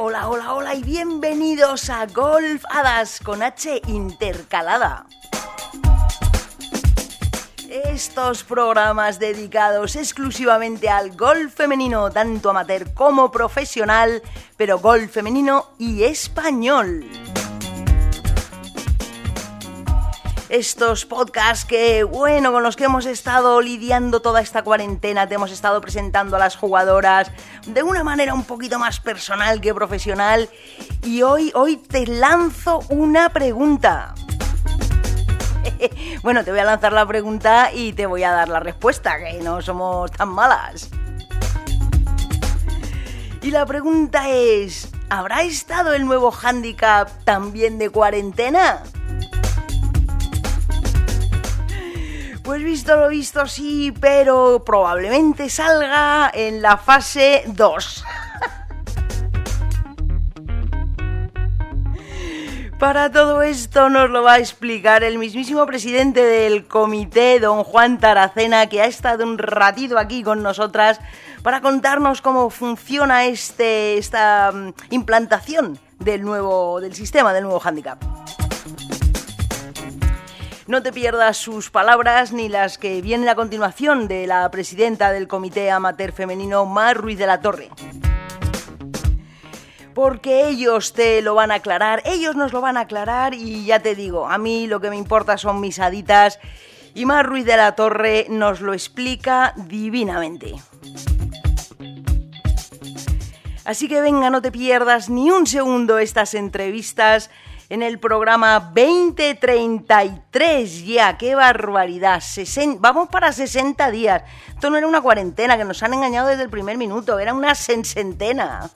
Hola, hola, hola y bienvenidos a Golf Hadas con H intercalada. Estos programas dedicados exclusivamente al golf femenino, tanto amateur como profesional, pero golf femenino y español. Estos podcasts que, bueno, con los que hemos estado lidiando toda esta cuarentena, te hemos estado presentando a las jugadoras de una manera un poquito más personal que profesional. Y hoy, hoy te lanzo una pregunta. bueno, te voy a lanzar la pregunta y te voy a dar la respuesta, que no somos tan malas. Y la pregunta es, ¿habrá estado el nuevo handicap también de cuarentena? Pues visto lo visto, sí, pero probablemente salga en la fase 2. Para todo esto nos lo va a explicar el mismísimo presidente del comité, don Juan Taracena, que ha estado un ratito aquí con nosotras para contarnos cómo funciona este, esta mm, implantación del nuevo del sistema del nuevo handicap. No te pierdas sus palabras ni las que vienen a continuación de la presidenta del Comité Amateur Femenino, Mar Ruiz de la Torre. Porque ellos te lo van a aclarar, ellos nos lo van a aclarar y ya te digo, a mí lo que me importa son mis haditas y Mar Ruiz de la Torre nos lo explica divinamente. Así que venga, no te pierdas ni un segundo estas entrevistas en el programa 2033 ya, qué barbaridad, vamos para 60 días. Esto no era una cuarentena, que nos han engañado desde el primer minuto, era una sesentena.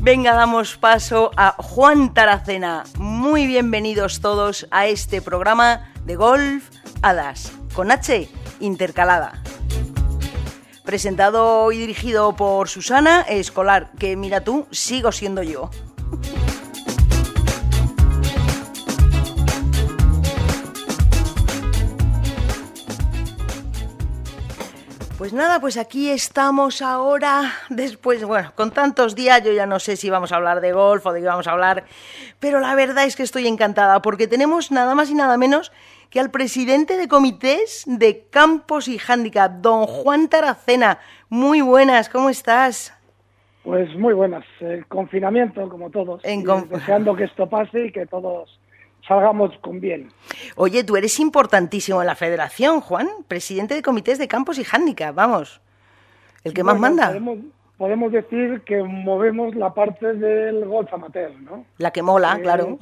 Venga, damos paso a Juan Taracena. Muy bienvenidos todos a este programa de Golf Hadas, con H intercalada presentado y dirigido por Susana Escolar, que mira tú, sigo siendo yo. Pues nada, pues aquí estamos ahora, después, bueno, con tantos días, yo ya no sé si vamos a hablar de golf o de qué vamos a hablar, pero la verdad es que estoy encantada porque tenemos nada más y nada menos que al presidente de comités de campos y handicap, don Juan Taracena. Muy buenas, ¿cómo estás? Pues muy buenas. El confinamiento, como todos. deseando que esto pase y que todos salgamos con bien. Oye, tú eres importantísimo en la federación, Juan, presidente de comités de campos y handicap, vamos. El que más manda podemos decir que movemos la parte del golf amateur, ¿no? La que mola, claro.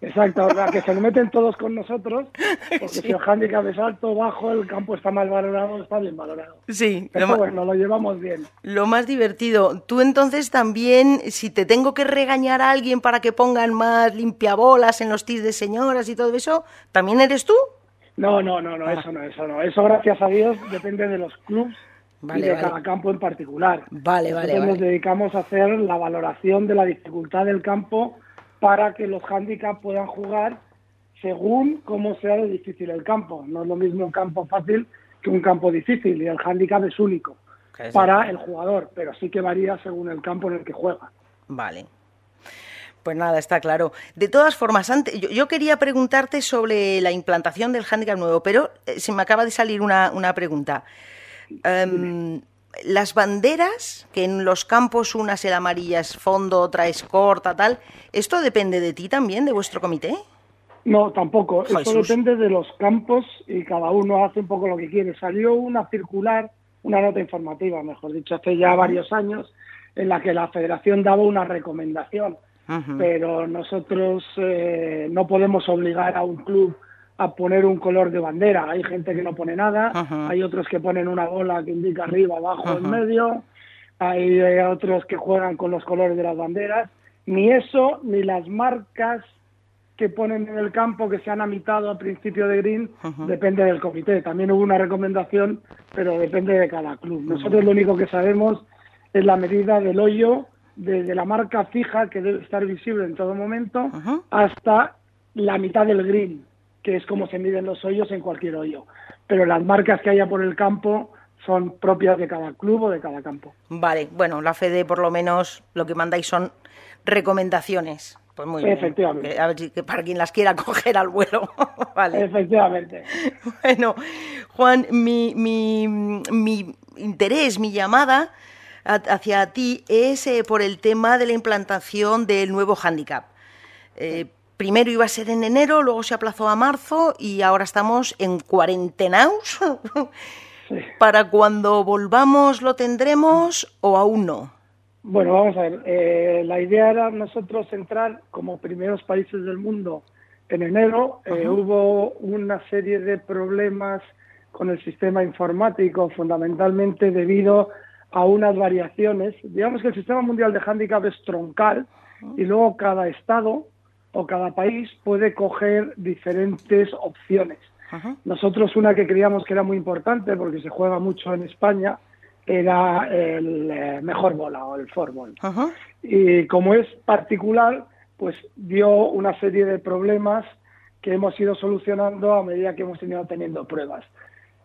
exacto, la que se lo meten todos con nosotros, porque si el handicap es alto, bajo, el campo está mal valorado, está bien valorado. Sí. Pero bueno, lo llevamos bien. Lo más divertido. Tú entonces también, si te tengo que regañar a alguien para que pongan más limpiabolas en los tis de señoras y todo eso, ¿también eres tú? No, no, no, no, ah. eso no, eso no. Eso, gracias a Dios, depende de los clubs y de cada campo en particular. Vale, vale, Nos dedicamos a hacer la valoración de la dificultad del campo para que los handicaps puedan jugar según cómo sea de difícil el campo. No es lo mismo un campo fácil que un campo difícil y el handicap es único para el jugador, pero sí que varía según el campo en el que juega. Vale. Pues nada, está claro. De todas formas, antes, yo, quería preguntarte sobre la implantación del handicap nuevo, pero eh, se me acaba de salir una, una pregunta. Em, las banderas, que en los campos una es el amarilla es fondo, otra es corta, tal, ¿esto depende de ti también, de vuestro comité? No, tampoco. Eso depende de los campos y cada uno hace un poco lo que quiere. Salió una circular, una nota informativa, mejor dicho, hace ya varios años, en la que la federación daba una recomendación, pero nosotros eh, no podemos obligar a un club a poner un color de bandera. Hay gente que no pone nada, hay otros que ponen una bola que indica arriba, abajo, en medio, hay eh, otros que juegan con los colores de las banderas. Ni eso, ni las marcas que ponen en el campo que se han amitado al principio de Green, depende del comité. También hubo una recomendación, pero depende de cada club. Nosotros lo único que sabemos es la medida del hoyo desde la marca fija que debe estar visible en todo momento hasta la mitad del green que es como se miden los hoyos en cualquier hoyo. Pero las marcas que haya por el campo son propias de cada club o de cada campo. Vale, bueno, la FEDE por lo menos lo que mandáis son recomendaciones. Pues muy Efectivamente. a ver si que para quien las quiera coger al vuelo. vale. Efectivamente. Bueno, Juan, mi, mi, mi interés, mi llamada hacia ti es eh, por el tema de la implantación del nuevo handicap. Eh, primero iba a ser en enero, luego se aplazó a marzo y ahora estamos en cuarentenaus. ¿Para cuando volvamos lo tendremos o aún no? Bueno, vamos a ver. Eh, la idea era nosotros entrar como primeros países del mundo en enero. Eh, hubo una serie de problemas con el sistema informático, fundamentalmente debido a unas variaciones. Digamos que el sistema mundial de handicap es troncal y luego cada estado o cada país puede coger diferentes opciones. Nosotros una que creíamos que era muy importante porque se juega mucho en España era el eh, mejor bola o el fórmula. Y como es particular, pues dio una serie de problemas que hemos ido solucionando a medida que hemos ido teniendo pruebas.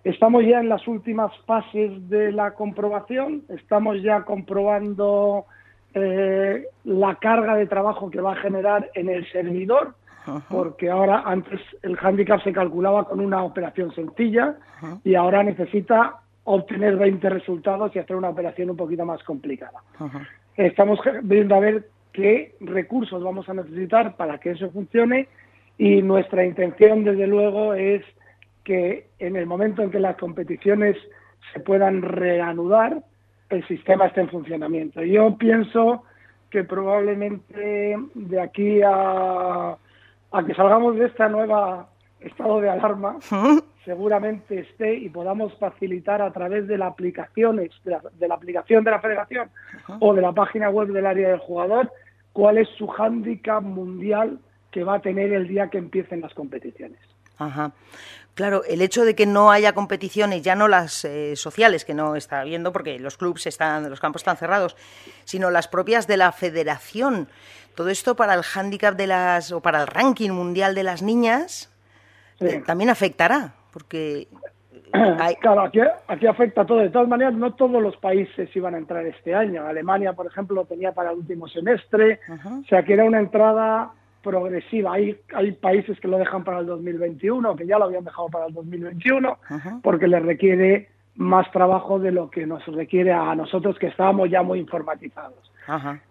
Estamos ya en las últimas fases de la comprobación, estamos ya comprobando eh, la carga de trabajo que va a generar en el servidor, porque ahora antes el handicap se calculaba con una operación sencilla y ahora necesita obtener 20 resultados y hacer una operación un poquito más complicada. Estamos viendo a ver qué recursos vamos a necesitar para que eso funcione y nuestra intención, desde luego, es que en el momento en que las competiciones se puedan reanudar, el sistema esté en funcionamiento. Yo pienso que probablemente de aquí a, a que salgamos de esta nueva estado de alarma, seguramente esté y podamos facilitar a través de, las aplicaciones, de, la, aplicación de la federación o de la página web del área del jugador cuál es su hándicap mundial que va a tener el día que empiecen las competiciones. Ajá. Claro, el hecho de que no haya competiciones, ya no las eh, sociales, que no está habiendo porque los clubes están, los campos están cerrados, sino las propias de la federación. Todo esto para el hándicap de las, o para el ranking mundial de las niñas, eh, también afectará porque... Claro, aquí, aquí afecta todo. De todas maneras, no todos los países iban a entrar este año. Alemania, por ejemplo, lo tenía para el último semestre. O sea, que era una entrada progresiva. Hay, hay países que lo dejan para el 2021, que ya lo habían dejado para el 2021, porque les requiere más trabajo de lo que nos requiere a nosotros que estábamos ya muy informatizados.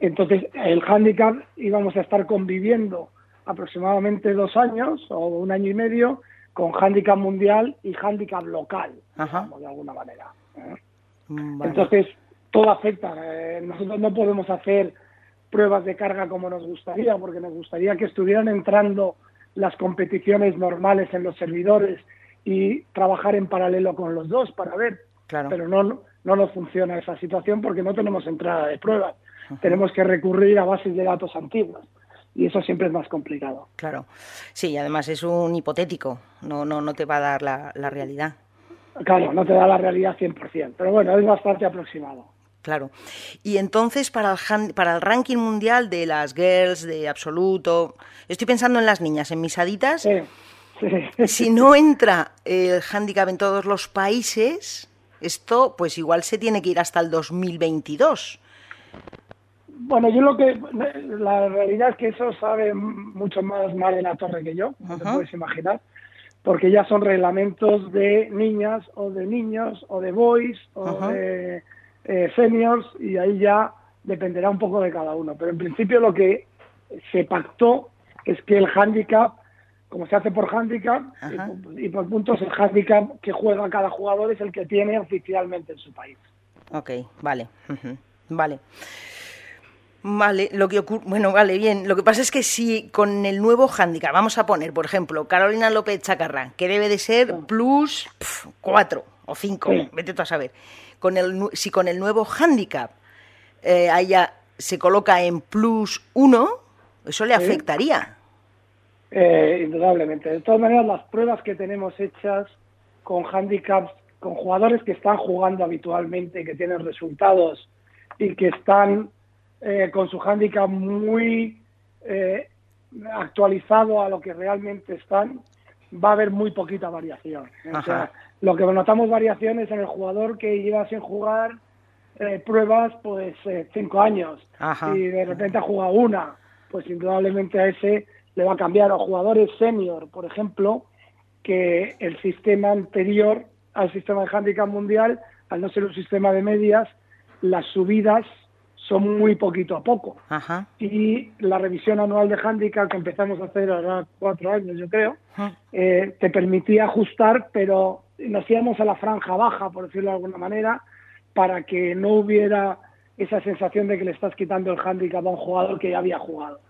Entonces, el handicap íbamos a estar conviviendo aproximadamente dos años o un año y medio con handicap mundial y handicap local, de alguna manera. ¿eh? Mm, Entonces, todo afecta. Eh, nosotros no podemos hacer pruebas de carga como nos gustaría, porque nos gustaría que estuvieran entrando las competiciones normales en los servidores y trabajar en paralelo con los dos para ver. Pero no, no nos funciona esa situación porque no tenemos entrada de pruebas. Tenemos que recurrir a bases de datos antiguas y eso siempre es más complicado. Claro, sí, además es un hipotético, no, no, no te va a dar la, realidad. Claro, no te da la realidad 100%, pero bueno, es bastante aproximado. Claro. Y entonces, para el, para el ranking mundial de las girls, de absoluto, estoy pensando en las niñas, en mis haditas. Sí, Si no entra el handicap en todos los países, esto pues igual se tiene que ir hasta el 2022. Bueno, yo lo que. La realidad es que eso sabe mucho más mal de la torre que yo, no te puedes imaginar, porque ya son reglamentos de niñas o de niños o de boys o de eh, seniors y ahí ya dependerá un poco de cada uno. Pero en principio lo que se pactó es que el handicap, como se hace por handicap y por, puntos, el handicap que juega cada jugador es el que tiene oficialmente en su país. Ok, vale. Vale. Vale, lo que ocurre, bueno, vale, bien. Lo que pasa es que si con el nuevo handicap, vamos a poner, por ejemplo, Carolina López Chacarrán, que debe de ser plus 4 o 5, vete tú a saber. Con el, si con el nuevo handicap eh, se coloca en plus 1, eso le afectaría. Eh, indudablemente. De todas maneras, las pruebas que tenemos hechas con handicaps, con jugadores que están jugando habitualmente, que tienen resultados y que están eh, con su hándicap muy eh, actualizado a lo que realmente están, va a haber muy poquita variación. O sea, lo que notamos variaciones en el jugador que lleva sin jugar eh, pruebas pues eh, cinco años y de repente ha jugado una, pues indudablemente a ese le va a cambiar. A jugadores senior, por ejemplo, que el sistema anterior al sistema de handicap mundial, al no ser un sistema de medias, las subidas son muy poquito a poco. Y la revisión anual de handicap que empezamos a hacer ahora cuatro años, yo creo, eh, te permitía ajustar, pero nos íbamos a la franja baja, por decirlo de alguna manera, para que no hubiera esa sensación de que le estás quitando el handicap a un jugador que ya había jugado.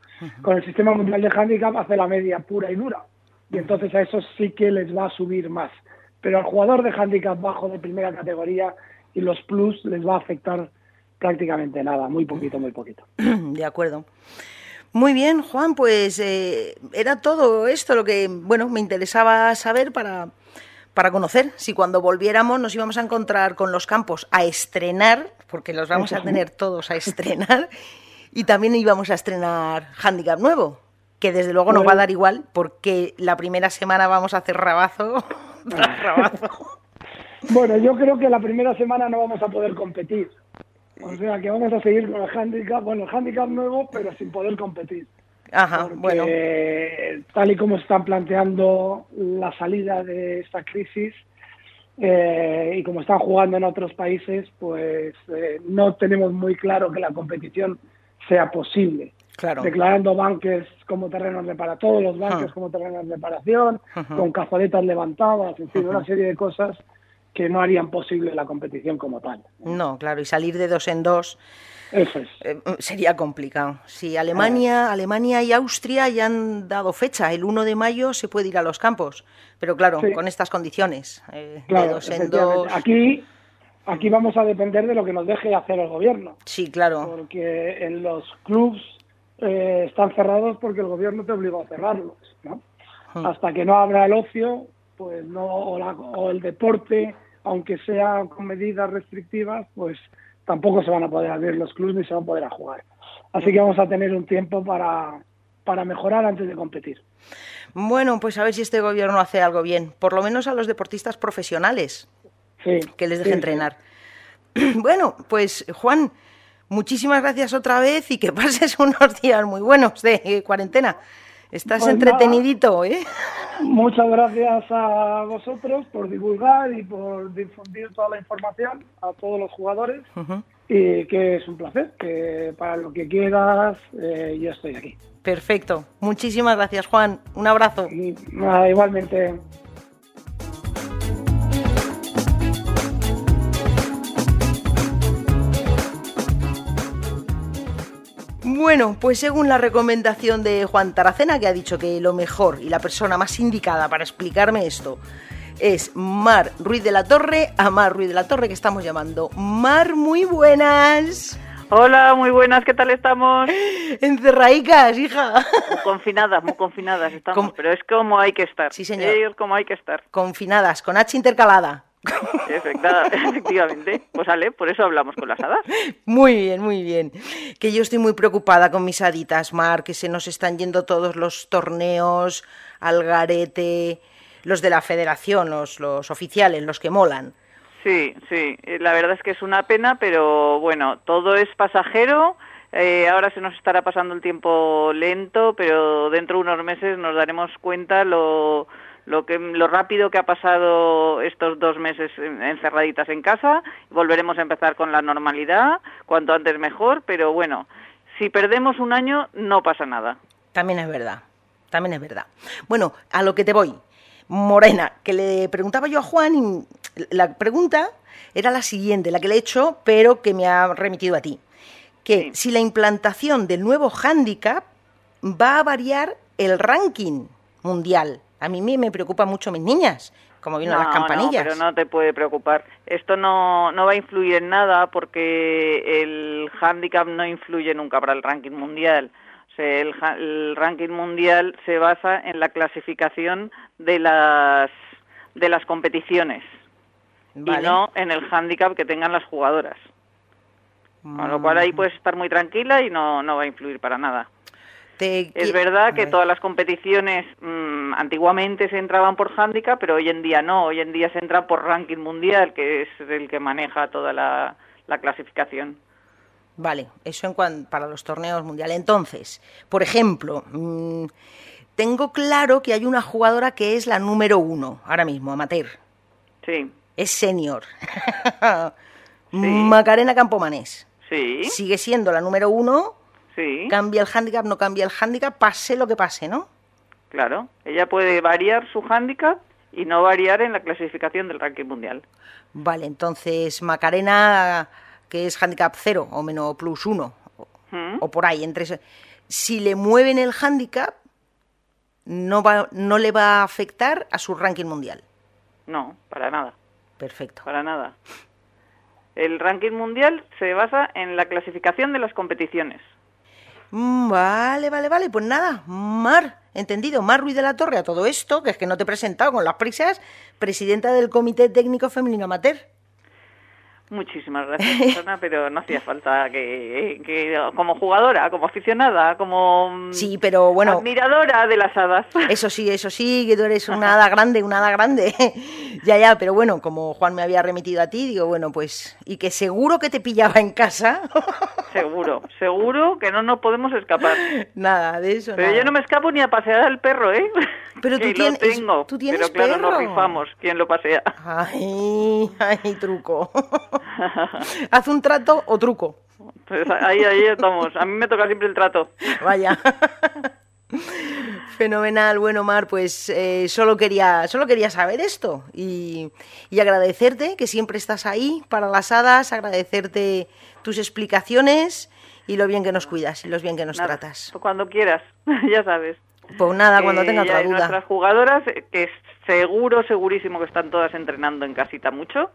Con el sistema mundial de handicap hace la media pura y dura. Y entonces a eso sí que les va a subir más. Pero al jugador de handicap bajo de primera categoría y los plus les va a afectar prácticamente nada, muy poquito, muy poquito. De acuerdo. Muy bien, Juan, pues eh, era todo esto lo que, bueno, me interesaba saber para, para conocer si cuando volviéramos nos íbamos a encontrar con los campos a estrenar, porque los vamos a tener todos a estrenar, y también íbamos a estrenar Handicap nuevo, que desde luego nos va a dar igual, porque la primera semana vamos a hacer rabazo rabazo. Bueno, yo creo que la primera semana no vamos a poder competir. O sea, que vamos a seguir con el handicap, bueno, el handicap nuevo, pero sin poder competir. Ajá, bueno. Tal y como están planteando la salida de esta crisis eh, y como están jugando en otros países, pues eh, no tenemos muy claro que la competición sea posible. Claro. Declarando banques como terrenos de para todos los banques como terrenos de reparación, con cazoletas levantadas, en fin, una serie de cosas que no harían posible la competición como tal. No, claro, y salir de dos en dos eso es. Eh, sería complicado. Si Alemania, Alemania y Austria ya han dado fecha, el 1 de mayo se puede ir a los campos, pero claro, con estas condiciones. Eh, claro, Aquí, aquí vamos a depender de lo que nos deje hacer el gobierno. Sí, claro. Porque en los clubs eh, están cerrados porque el gobierno te obligó a cerrarlos, ¿no? Hmm. Hasta que no abra el ocio, pues no, o el deporte, aunque sea con medidas restrictivas, pues tampoco se van a poder abrir los clubes ni se van a poder jugar. Así que vamos a tener un tiempo para, para mejorar antes de competir. Bueno, pues a ver si este gobierno hace algo bien, por lo menos a los deportistas profesionales, que les deje entrenar. Bueno, pues Juan, muchísimas gracias otra vez y que pases unos días muy buenos de cuarentena. Estás pues entretenidito, ¿eh? Muchas gracias a vosotros por divulgar y por difundir toda la información a todos los jugadores. Y que es un placer, que para lo que quieras, eh, yo estoy aquí. Perfecto. Muchísimas gracias, Juan. Un abrazo. igualmente. Bueno, pues según la recomendación de Juan Taracena, que ha dicho que lo mejor y la persona más indicada para explicarme esto es Mar Ruiz de la Torre, a Mar Ruiz de la Torre que estamos llamando. Mar, muy buenas. Hola, muy buenas, ¿qué tal estamos? Encerraicas, hija. Muy confinadas, muy confinadas estamos, pero es como hay que estar. Sí, señor. Es como hay que estar. Confinadas, con H intercalada. Efectivamente, pues sale, por eso hablamos con las hadas. Muy bien, muy bien. Que yo estoy muy preocupada con mis haditas, Mar, que se nos están yendo todos los torneos al garete, los de la federación, los, los oficiales, los que molan. Sí, sí, la verdad es que es una pena, pero bueno, todo es pasajero. Eh, ahora se nos estará pasando el tiempo lento, pero dentro de unos meses nos daremos cuenta lo lo que lo rápido que ha pasado estos dos meses encerraditas en casa volveremos a empezar con la normalidad cuanto antes mejor pero bueno si perdemos un año no pasa nada. También es verdad también es verdad. Bueno a lo que te voy. Morena que le preguntaba yo a Juan y la pregunta era la siguiente la que le he hecho pero que me ha remitido a ti. Que si la implantación del nuevo handicap va a variar el ranking mundial a mí me preocupa mucho mis niñas, como vienen las campanillas. No, pero no te puede preocupar. Esto no, no va a influir en nada porque el handicap no influye nunca para el ranking mundial. O sea, el, ranking mundial se basa en la clasificación de las, de las competiciones y no en el handicap que tengan las jugadoras. Con lo cual ahí mm. puedes estar muy tranquila y no, no va a influir para nada. Es verdad que todas las competiciones mm, antiguamente se entraban por handicap, pero hoy en día no. Hoy en día se entra por ranking mundial, que es el que maneja toda la, clasificación. Vale, eso en cuanto para los torneos mundiales. Entonces, por ejemplo, mm, tengo claro que hay una jugadora que es la número uno ahora mismo, amateur. Sí. Es senior. Macarena Campomanés. Sí. Sigue siendo la número uno Sí. Cambia el hándicap, no cambia el hándicap, pase lo que pase, ¿no? Claro, ella puede variar su hándicap y no variar en la clasificación del ranking mundial. Vale, entonces Macarena, que es handicap cero o menos plus uno, ¿Mm? o por ahí, entre si le mueven el handicap, no, va, no le va a afectar a su ranking mundial. No, para nada. Perfecto. Para nada. El ranking mundial se basa en la clasificación de las competiciones. Mm, vale, vale, vale. Pues nada, Mar, entendido. Mar Ruiz de la Torre a todo esto, que es que no te he presentado con las prisas, presidenta del Comité Técnico Femenino Amateur. Muchísimas gracias, Ana, pero no hacía falta que, como jugadora, como aficionada, como mm, sí, pero bueno, admiradora de las hadas. Eso sí, eso sí, que tú eres una hada grande, una hada grande. ya, ya, pero bueno, como Juan me había remitido a ti, digo, bueno, pues, y que seguro que te pillaba en casa. seguro, seguro que no nos podemos escapar. Nada, de eso. Pero yo no me escapo ni a pasear al perro, ¿eh? Pero tú, tienes, tengo, ¿tú tienes pero claro, nos rifamos quién lo pasea. Ay, ay, truco. ¿Haz un trato o truco? Pues ahí, ahí estamos. A mí me toca siempre el trato. Vaya. Fenomenal, bueno Mar, pues eh, solo quería solo quería saber esto y, y, agradecerte que siempre estás ahí para las hadas, agradecerte tus explicaciones y lo bien que nos cuidas y lo bien que nos tratas. Cuando quieras, ya sabes. Pues nada, cuando tenga otra duda. Nuestras jugadoras, que seguro, segurísimo que están todas entrenando en casita mucho.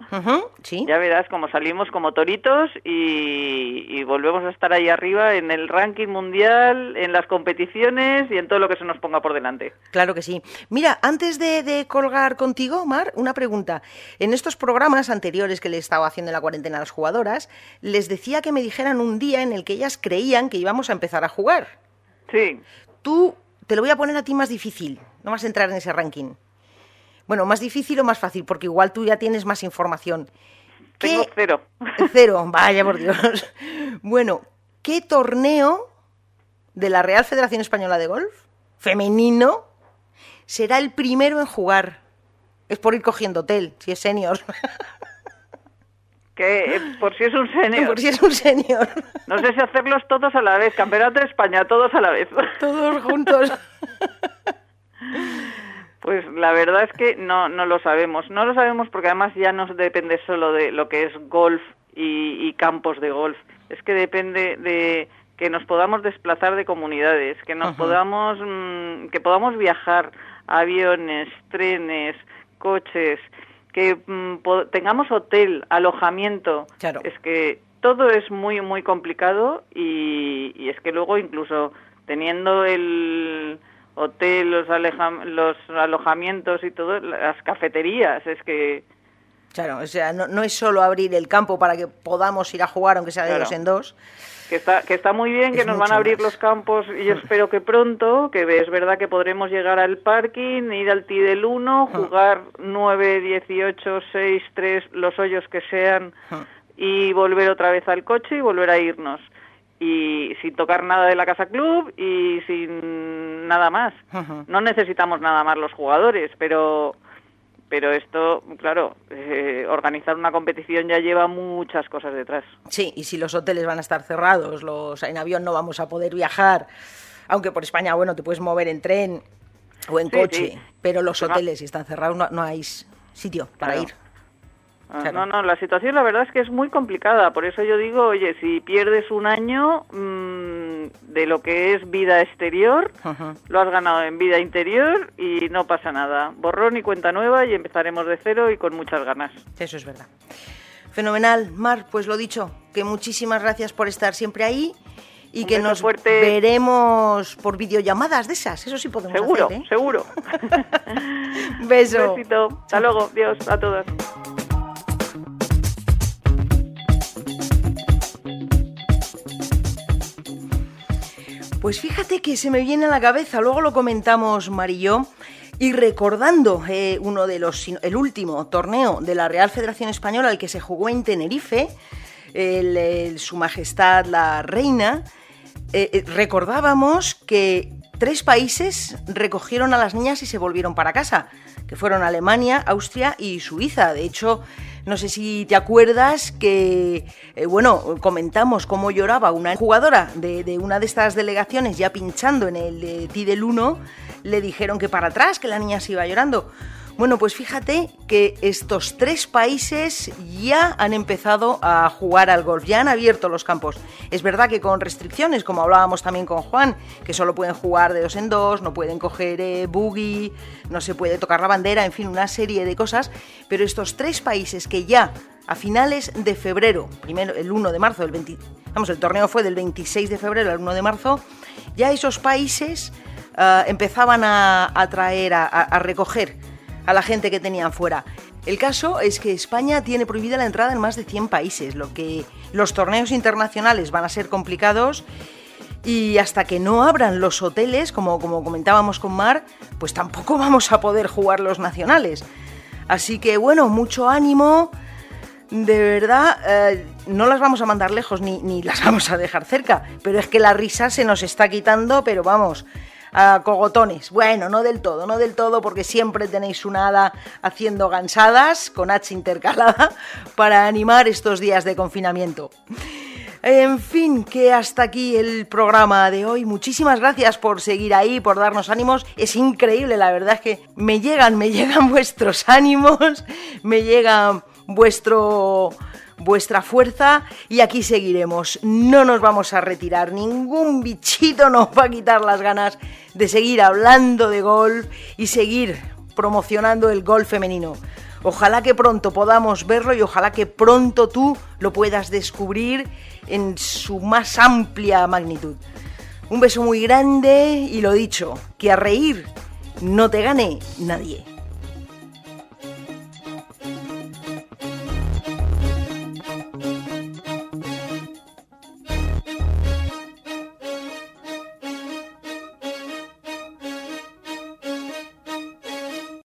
sí. Ya verás como salimos como toritos y, volvemos a estar ahí arriba en el ranking mundial, en las competiciones y en todo lo que se nos ponga por delante. Claro que sí. Mira, antes de, colgar contigo, Mar, una pregunta. En estos programas anteriores que le estaba haciendo en la cuarentena a las jugadoras, les decía que me dijeran un día en el que ellas creían que íbamos a empezar a jugar. Sí. Tú te lo voy a poner a ti más difícil. No vas a entrar en ese ranking. Bueno, más difícil o más fácil, porque igual tú ya tienes más información. Tengo cero. Cero, vaya por Dios. Bueno, ¿qué torneo de la Real Federación Española de Golf, femenino, será el primero en jugar? Es por ir cogiendo hotel, si es senior. Que eh, por si es un senior. Por si es un senior. No sé si hacerlos todos a la vez. Campeonato de España, todos a la vez. Todos juntos. Pues la verdad es que no, no lo sabemos. No lo sabemos porque además ya no depende solo de lo que es golf y, campos de golf. Es que depende de que nos podamos desplazar de comunidades, que nos podamos, mm, que podamos viajar, aviones, trenes, coches, que mm, tengamos hotel, alojamiento. Claro. Es que todo es muy, muy complicado y, y es que luego incluso teniendo el hotel, los, los alojamientos y todo, las cafeterías, es que... Claro, o sea, no, es solo abrir el campo para que podamos ir a jugar, aunque sea de dos en dos. Que está, que está muy bien, que nos van a abrir los campos y yo espero que pronto, que es verdad que podremos llegar al parking, ir al TI del 1, jugar 9, 18, 6, 3, los hoyos que sean y volver otra vez al coche y volver a irnos y sin tocar nada de la casa club y sin nada más. No necesitamos nada más los jugadores, pero pero esto, claro, eh, organizar una competición ya lleva muchas cosas detrás. Sí, y si los hoteles van a estar cerrados, los en avión no vamos a poder viajar, aunque por España, bueno, te puedes mover en tren o en coche, pero los hoteles si están cerrados no, hay sitio para ir. Ah, no, no, la situación la verdad es que es muy complicada, por eso yo digo, oye, si pierdes un año mm, de lo que es vida exterior, lo has ganado en vida interior y no pasa nada. Borrón y cuenta nueva y empezaremos de cero y con muchas ganas. Eso es verdad. Fenomenal, Mar, pues lo dicho, que muchísimas gracias por estar siempre ahí y que nos veremos por videollamadas de esas, eso sí podemos seguro, hacer. ¿eh? Seguro, Beso. Un besito. Hasta luego. Dios a todas. Pues fíjate que se me viene a la cabeza, luego lo comentamos Marillo, y recordando eh, uno de los, el último torneo de la Real Federación Española, el que se jugó en Tenerife, Su Majestad la Reina, eh, eh, recordábamos que tres países recogieron a las niñas y se volvieron para casa, que fueron Alemania, Austria y Suiza. De hecho, no sé si te acuerdas que, eh, bueno, comentamos cómo lloraba una jugadora de, una de estas delegaciones ya pinchando en el de Tidel 1, le dijeron que para atrás, que la niña se iba llorando. Bueno, pues fíjate que estos tres países ya han empezado a jugar al golf, ya han abierto los campos. Es verdad que con restricciones, como hablábamos también con Juan, que solo pueden jugar de dos en dos, no pueden coger eh, boogie, no se puede tocar la bandera, en fin, una serie de cosas, pero estos tres países que ya a finales de febrero, primero el 1 de marzo, el 20, vamos, el torneo fue del 26 de febrero al 1 de marzo, ya esos países ah, empezaban a, traer, a recoger a la gente que tenían fuera. El caso es que España tiene prohibida la entrada en más de 100 países, lo que los torneos internacionales van a ser complicados y hasta que no abran los hoteles, como, como comentábamos con Mar, pues tampoco vamos a poder jugar los nacionales. Así que bueno, mucho ánimo. De verdad, eh, no las vamos a mandar lejos ni, ni las vamos a dejar cerca, pero es que la risa se nos está quitando, pero vamos, a cogotones. Bueno, no del todo, no del todo, porque siempre tenéis una hada haciendo gansadas con H intercalada para animar estos días de confinamiento. En fin, que hasta aquí el programa de hoy. Muchísimas gracias por seguir ahí, por darnos ánimos. Es increíble, la verdad es que me llegan, me llegan vuestros ánimos, me llega vuestro vuestra fuerza y aquí seguiremos. No nos vamos a retirar, ningún bichito nos va a quitar las ganas de seguir hablando de golf y seguir promocionando el golf femenino. Ojalá que pronto podamos verlo y ojalá que pronto tú lo puedas descubrir en su más amplia magnitud. Un beso muy grande y lo dicho, que a reír no te gane nadie.